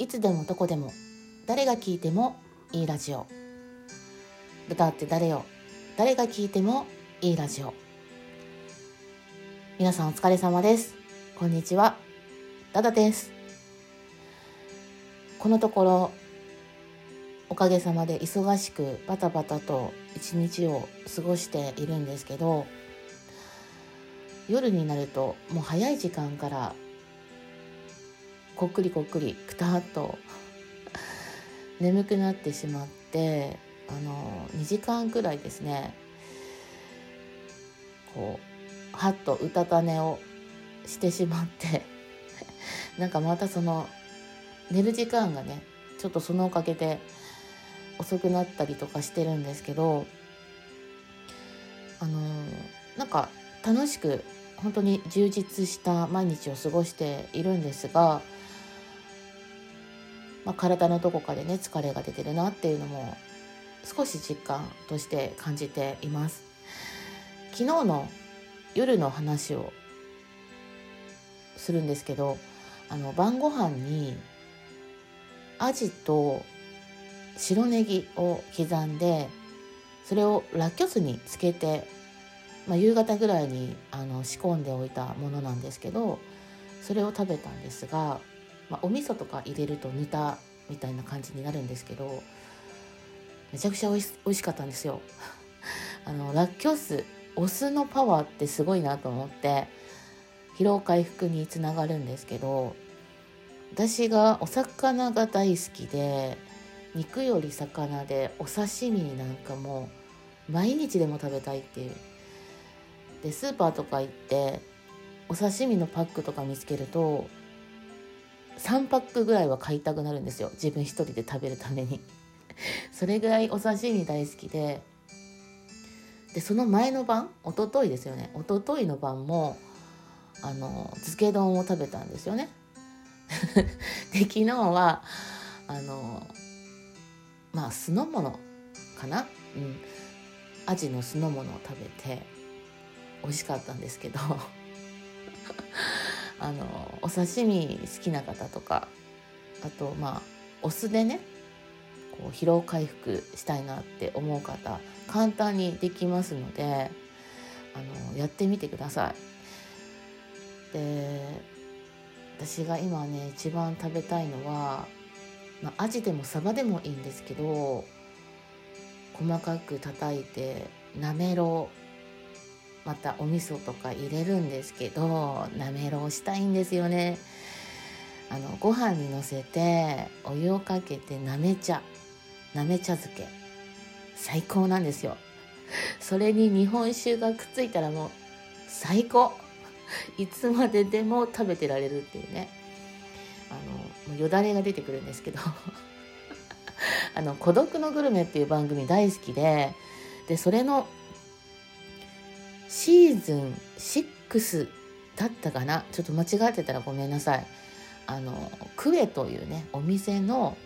いつでもどこでも誰が聞いてもいいラジオ。歌って誰よ誰が聞いてもいいラジオ。皆さんお疲れ様です。こんにちは。ダダです。このところおかげさまで忙しくバタバタと一日を過ごしているんですけど夜になるともう早い時間からこっくりこっくりくたっと眠くなってしまってあの2時間くらいですねこうはっとうたた寝をしてしまって なんかまたその寝る時間がねちょっとそのおかげで遅くなったりとかしてるんですけどあのなんか楽しく本当に充実した毎日を過ごしているんですがまあ、体のどこかでね疲れが出てるなっていうのも少し実感として感じています。昨日の夜の話をするんですけどあの晩ご飯にアジと白ネギを刻んでそれをラッキョ酢につけて、まあ、夕方ぐらいにあの仕込んでおいたものなんですけどそれを食べたんですがまあ、お味噌とか入れるとぬたみたいな感じになるんですけどめちゃくちゃおい美味しかったんですよ。あのラッキョ酢お酢のパワーってすごいなと思って疲労回復につながるんですけど私がお魚が大好きで肉より魚でお刺身なんかも毎日でも食べたいっていうでスーパーとか行ってお刺身のパックとか見つけると3パックぐらいは買いたくなるんですよ。自分一人で食べるために。それぐらいお刺身大好きで。でその前の晩一昨日ですよね。一昨日の晩もあの漬け丼を食べたんですよね。で昨日はあのまあ酢の物かな？うん。アジの酢の物を食べて美味しかったんですけど。あのお刺身好きな方とかあとまあお酢でねこう疲労回復したいなって思う方簡単にできますのであのやってみてください。で私が今ね一番食べたいのは、まあ、アジでもサバでもいいんですけど細かく叩いてなめろうまたお味噌とか入れるんですけどなめろうしたいんですよね。あのご飯にのせてお湯をかけてなめ茶。なめ茶漬け。最高なんですよ。それに日本酒がくっついたらもう最高。いつまででも食べてられるっていうね。あのもうよだれが出てくるんですけど。あの「孤独のグルメ」っていう番組大好きででそれのシーズン6だったかな？ちょっと間違ってたらごめんなさい。あのクエというねお店の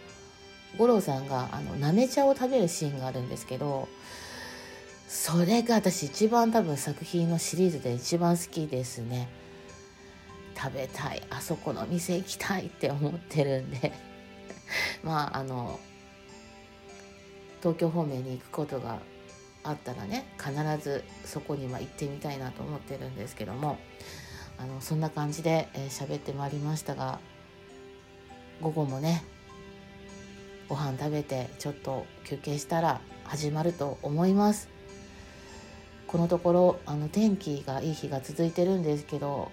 五郎さんがあのなめ茶を食べるシーンがあるんですけどそれが私一番多分作品のシリーズで一番好きですね。食べたい。あそこの店行きたいって思ってるんで。まああの東京方面に行くことがあったらね必ずそこには行ってみたいなと思ってるんですけどもあのそんな感じで喋、えー、ってまいりましたが午後もねご飯食べてちょっと休憩したら始まると思います。このところあの天気がいい日が続いてるんですけど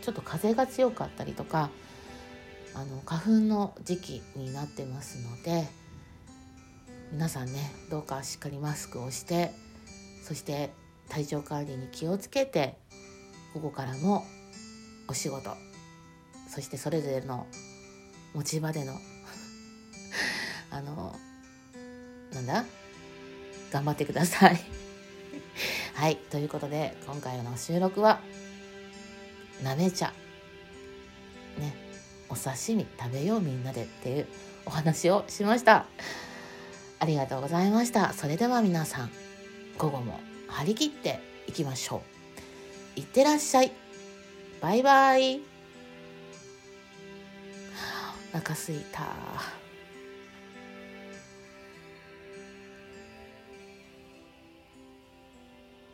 ちょっと風が強かったりとかあの花粉の時期になってますので皆さんねどうかしっかりマスクをしてそして体調管理に気をつけて午後からもお仕事そしてそれぞれの持ち場での あのなんだ？頑張ってください。はいということで今回の収録はなめ茶。ねお刺身食べようみんなでっていうお話をしました。ありがとうございました。それでは皆さん、午後も張り切っていきましょう。いってらっしゃい。バイバイ。お腹すいた